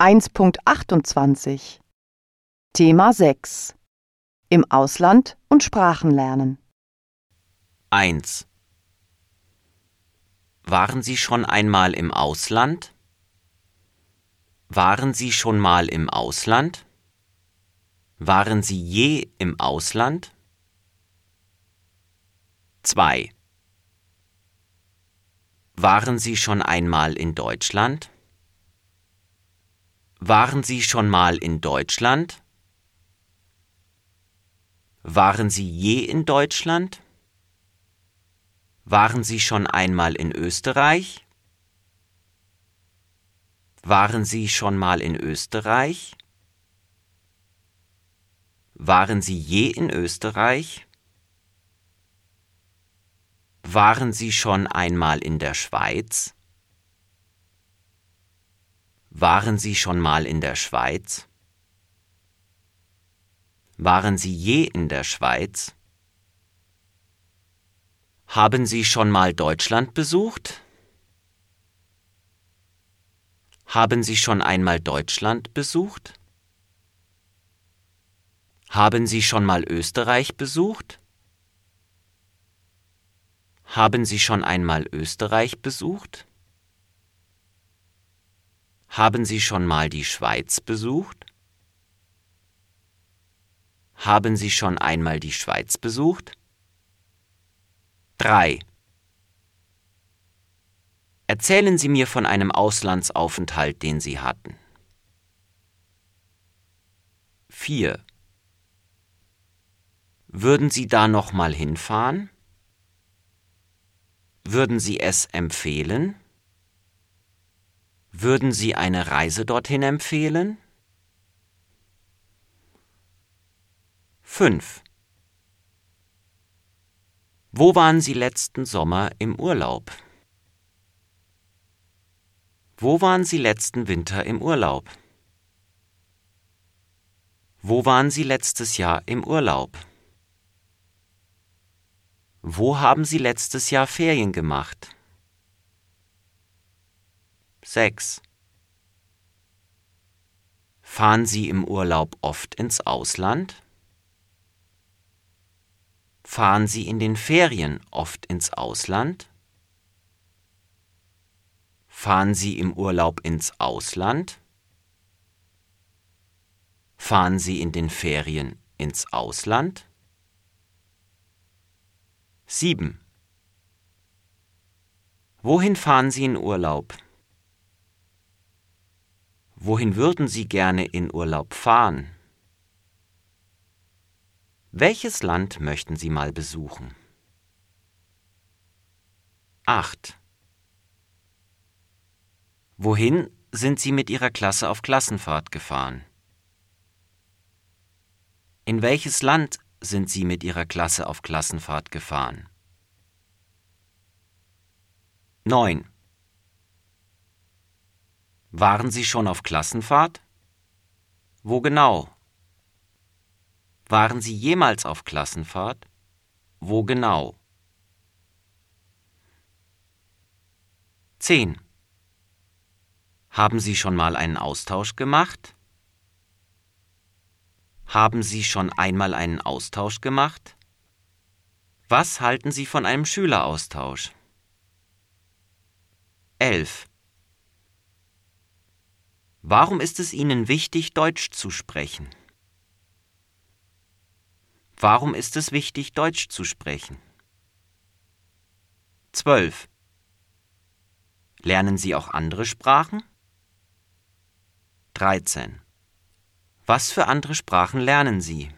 1.28 Thema 6 Im Ausland und Sprachen lernen 1. Waren Sie schon einmal im Ausland? Waren Sie schon mal im Ausland? Waren Sie je im Ausland? 2. Waren Sie schon einmal in Deutschland? Waren Sie schon mal in Deutschland? Waren Sie je in Deutschland? Waren Sie schon einmal in Österreich? Waren Sie schon mal in Österreich? Waren Sie je in Österreich? Waren Sie schon einmal in der Schweiz? Waren Sie schon mal in der Schweiz? Waren Sie je in der Schweiz? Haben Sie schon mal Deutschland besucht? Haben Sie schon einmal Deutschland besucht? Haben Sie schon mal Österreich besucht? Haben Sie schon einmal Österreich besucht? Haben Sie schon mal die Schweiz besucht? Haben Sie schon einmal die Schweiz besucht? 3. Erzählen Sie mir von einem Auslandsaufenthalt, den Sie hatten. 4. Würden Sie da noch mal hinfahren? Würden Sie es empfehlen? Würden Sie eine Reise dorthin empfehlen? 5. Wo waren Sie letzten Sommer im Urlaub? Wo waren Sie letzten Winter im Urlaub? Wo waren Sie letztes Jahr im Urlaub? Wo haben Sie letztes Jahr Ferien gemacht? 6. Fahren Sie im Urlaub oft ins Ausland? Fahren Sie in den Ferien oft ins Ausland? Fahren Sie im Urlaub ins Ausland? Fahren Sie in den Ferien ins Ausland? 7. Wohin fahren Sie in Urlaub? Wohin würden Sie gerne in Urlaub fahren? Welches Land möchten Sie mal besuchen? 8. Wohin sind Sie mit Ihrer Klasse auf Klassenfahrt gefahren? In welches Land sind Sie mit Ihrer Klasse auf Klassenfahrt gefahren? 9. Waren Sie schon auf Klassenfahrt? Wo genau? Waren Sie jemals auf Klassenfahrt? Wo genau? 10. Haben Sie schon mal einen Austausch gemacht? Haben Sie schon einmal einen Austausch gemacht? Was halten Sie von einem Schüleraustausch? 11. Warum ist es Ihnen wichtig, Deutsch zu sprechen? Warum ist es wichtig, Deutsch zu sprechen? 12. Lernen Sie auch andere Sprachen? 13. Was für andere Sprachen lernen Sie?